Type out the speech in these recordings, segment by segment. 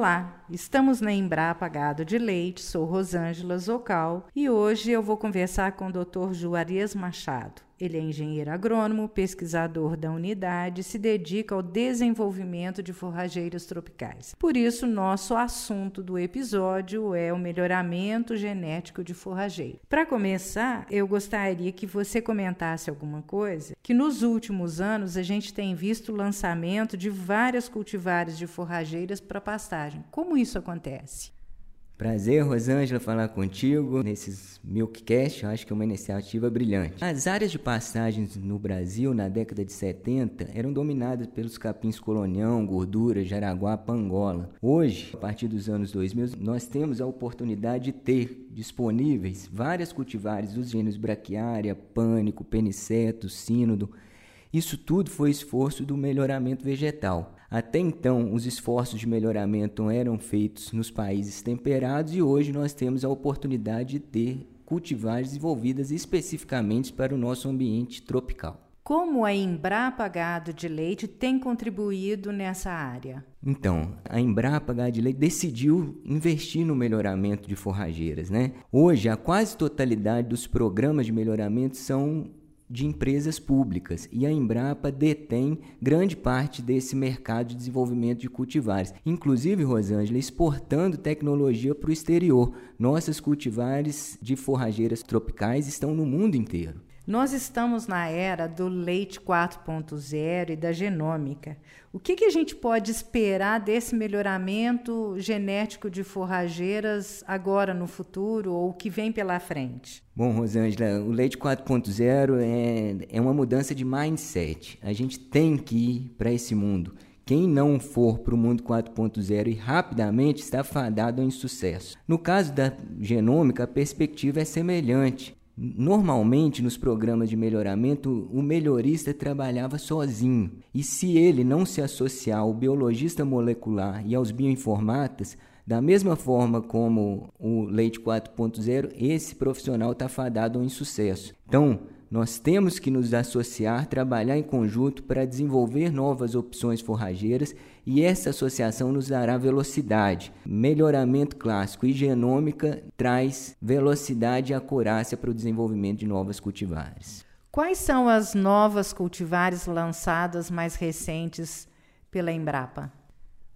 Olá, estamos na Embrapa Gado de Leite, sou Rosângela Zocal e hoje eu vou conversar com o Dr. Juarez Machado. Ele é engenheiro agrônomo, pesquisador da unidade se dedica ao desenvolvimento de forrageiras tropicais. Por isso, nosso assunto do episódio é o melhoramento genético de forrageiro. Para começar, eu gostaria que você comentasse alguma coisa que nos últimos anos a gente tem visto o lançamento de várias cultivares de forrageiras para pastagem. Como isso acontece? Prazer, Rosângela, falar contigo nesses Milkcast. Acho que é uma iniciativa brilhante. As áreas de pastagens no Brasil, na década de 70, eram dominadas pelos capins colonião, gordura, jaraguá, pangola. Hoje, a partir dos anos 2000, nós temos a oportunidade de ter disponíveis várias cultivares dos gêneros braquiária, pânico, peniceto, sínodo. Isso tudo foi esforço do melhoramento vegetal. Até então, os esforços de melhoramento eram feitos nos países temperados e hoje nós temos a oportunidade de ter cultivares desenvolvidas especificamente para o nosso ambiente tropical. Como a Embrapa Gado de Leite tem contribuído nessa área? Então, a Embrapa Gado de Leite decidiu investir no melhoramento de forrageiras, né? Hoje, a quase totalidade dos programas de melhoramento são de empresas públicas e a Embrapa detém grande parte desse mercado de desenvolvimento de cultivares, inclusive, Rosângela, exportando tecnologia para o exterior. Nossas cultivares de forrageiras tropicais estão no mundo inteiro. Nós estamos na era do leite 4.0 e da genômica. O que, que, a gente pode esperar desse melhoramento genético de forrageiras agora no futuro ou que vem pela frente? Bom, Rosângela, o leite 4.0 é, é uma mudança de mindset. A gente tem que ir para esse mundo. Quem não for para o mundo 4.0 e rapidamente está fadado ao insucesso. No caso da genômica, a perspectiva é semelhante. Normalmente, nos programas de melhoramento, o melhorista trabalhava sozinho. E se ele não se associar ao biologista molecular e aos bioinformatas, da mesma forma como o Leite 4.0, esse profissional está fadado ao insucesso. Então, nós temos que nos associar, trabalhar em conjunto para desenvolver novas opções forrageiras e essa associação nos dará velocidade. Melhoramento clássico e genômica traz velocidade e acurácia para o desenvolvimento de novas cultivares. Quais são as novas cultivares lançadas mais recentes pela Embrapa?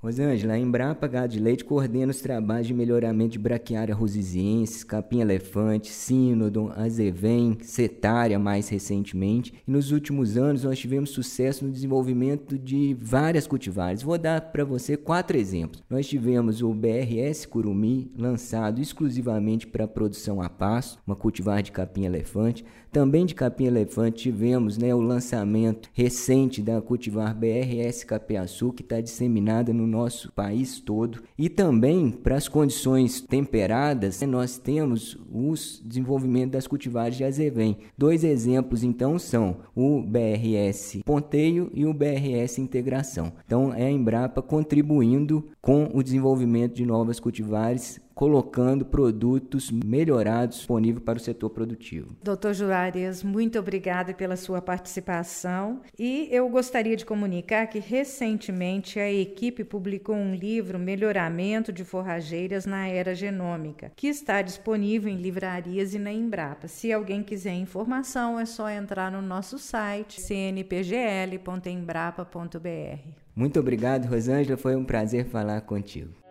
Rosângela, a Embrapa Gado de Leite coordena os trabalhos de melhoramento de braquiária rosiziense, capim-elefante, sínodon, azevém, cetária mais recentemente. E nos últimos anos nós tivemos sucesso no desenvolvimento de várias cultivares. Vou dar para você quatro exemplos. Nós tivemos o BRS Curumi, lançado exclusivamente para produção a pasto, uma cultivar de capim-elefante. Também de capim-elefante tivemos né, o lançamento recente da cultivar BRS Capiaçu, que está disseminada no nosso país todo. E também para as condições temperadas, né, nós temos os desenvolvimento das cultivares de azevém. Dois exemplos então são o BRS Ponteio e o BRS Integração. Então é a Embrapa contribuindo com o desenvolvimento de novas cultivares colocando produtos melhorados disponíveis para o setor produtivo. Doutor Juarez, muito obrigada pela sua participação e eu gostaria de comunicar que recentemente a equipe publicou um livro Melhoramento de Forrageiras na Era Genômica, que está disponível em livrarias e na Embrapa. Se alguém quiser informação, é só entrar no nosso site cnpgl.embrapa.br. Muito obrigado, Rosângela, foi um prazer falar contigo.